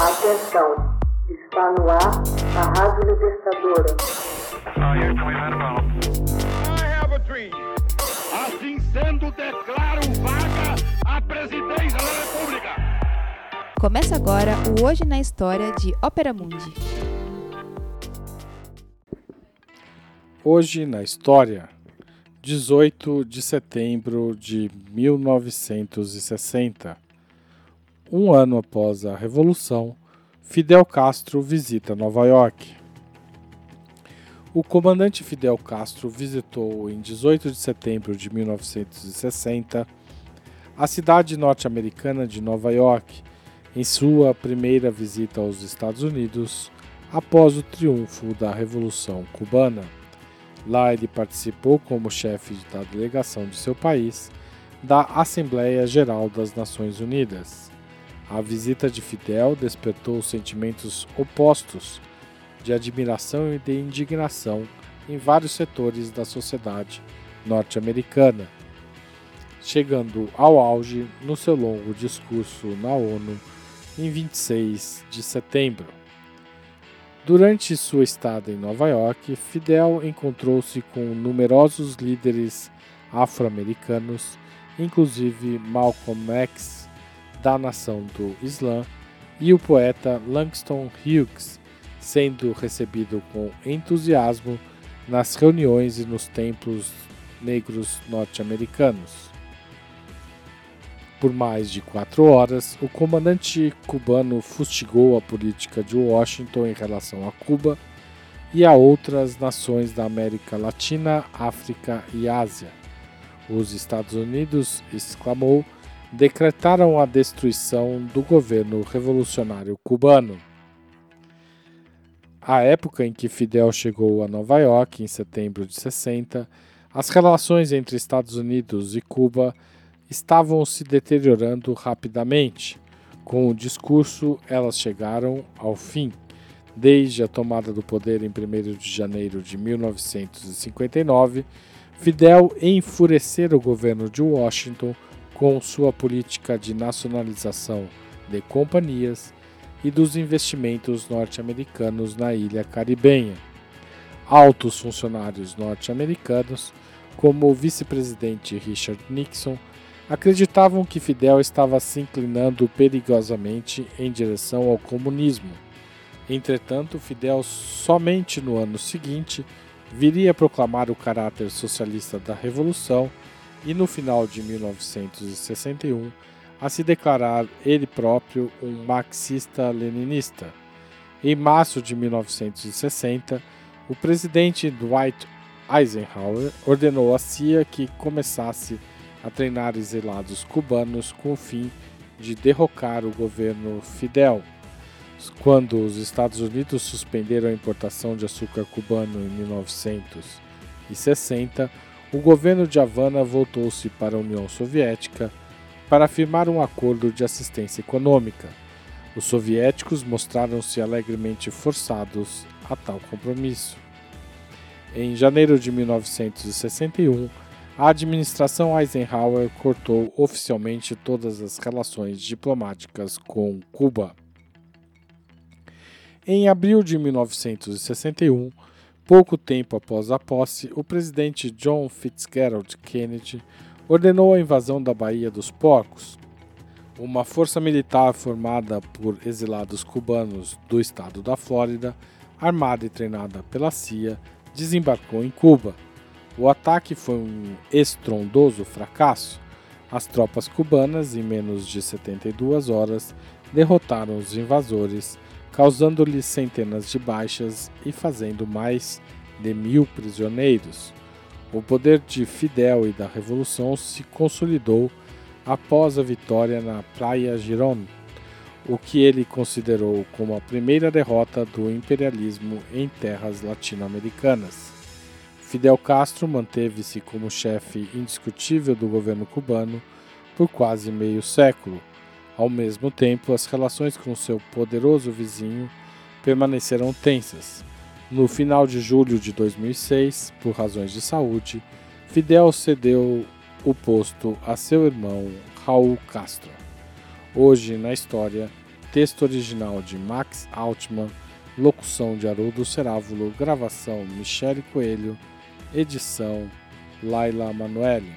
Atenção, está no ar a Rádio Libertadora. Assim sendo, declaro vaga a presidência da República. Começa agora o Hoje na História de Ópera Mundi. Hoje na História, 18 de setembro de 1960. Um ano após a Revolução, Fidel Castro visita Nova York. O comandante Fidel Castro visitou em 18 de setembro de 1960 a cidade norte-americana de Nova York, em sua primeira visita aos Estados Unidos após o triunfo da Revolução Cubana. Lá ele participou como chefe da delegação de seu país da Assembleia Geral das Nações Unidas. A visita de Fidel despertou sentimentos opostos de admiração e de indignação em vários setores da sociedade norte-americana, chegando ao auge no seu longo discurso na ONU em 26 de setembro. Durante sua estada em Nova York, Fidel encontrou-se com numerosos líderes afro-americanos, inclusive Malcolm X, da nação do Islã, e o poeta Langston Hughes, sendo recebido com entusiasmo nas reuniões e nos templos negros norte-americanos. Por mais de quatro horas, o comandante cubano fustigou a política de Washington em relação a Cuba e a outras nações da América Latina, África e Ásia. Os Estados Unidos, exclamou, decretaram a destruição do governo revolucionário cubano. À época em que Fidel chegou a Nova York, em setembro de 60, as relações entre Estados Unidos e Cuba estavam se deteriorando rapidamente. Com o discurso, elas chegaram ao fim. Desde a tomada do poder em 1 de janeiro de 1959, Fidel enfurecera o governo de Washington com sua política de nacionalização de companhias e dos investimentos norte-americanos na ilha caribenha. Altos funcionários norte-americanos, como o vice-presidente Richard Nixon, acreditavam que Fidel estava se inclinando perigosamente em direção ao comunismo. Entretanto, Fidel somente no ano seguinte viria a proclamar o caráter socialista da revolução e no final de 1961 a se declarar ele próprio um marxista-leninista. Em março de 1960, o presidente Dwight Eisenhower ordenou à CIA que começasse a treinar exilados cubanos com o fim de derrocar o governo Fidel. Quando os Estados Unidos suspenderam a importação de açúcar cubano em 1960, o governo de Havana voltou-se para a União Soviética para firmar um acordo de assistência econômica. Os soviéticos mostraram-se alegremente forçados a tal compromisso. Em janeiro de 1961, a administração Eisenhower cortou oficialmente todas as relações diplomáticas com Cuba. Em abril de 1961, Pouco tempo após a posse, o presidente John Fitzgerald Kennedy ordenou a invasão da Baía dos Porcos. Uma força militar formada por exilados cubanos do estado da Flórida, armada e treinada pela CIA, desembarcou em Cuba. O ataque foi um estrondoso fracasso. As tropas cubanas, em menos de 72 horas, derrotaram os invasores causando-lhe centenas de baixas e fazendo mais de mil prisioneiros. O poder de Fidel e da Revolução se consolidou após a vitória na Praia Girón, o que ele considerou como a primeira derrota do imperialismo em terras latino-americanas. Fidel Castro manteve-se como chefe indiscutível do governo cubano por quase meio século, ao mesmo tempo, as relações com seu poderoso vizinho permaneceram tensas. No final de julho de 2006, por razões de saúde, Fidel cedeu o posto a seu irmão Raul Castro. Hoje na história, Texto original de Max Altman, locução de Haroldo Cerávulo, gravação Michele Coelho, edição Laila Manoeli.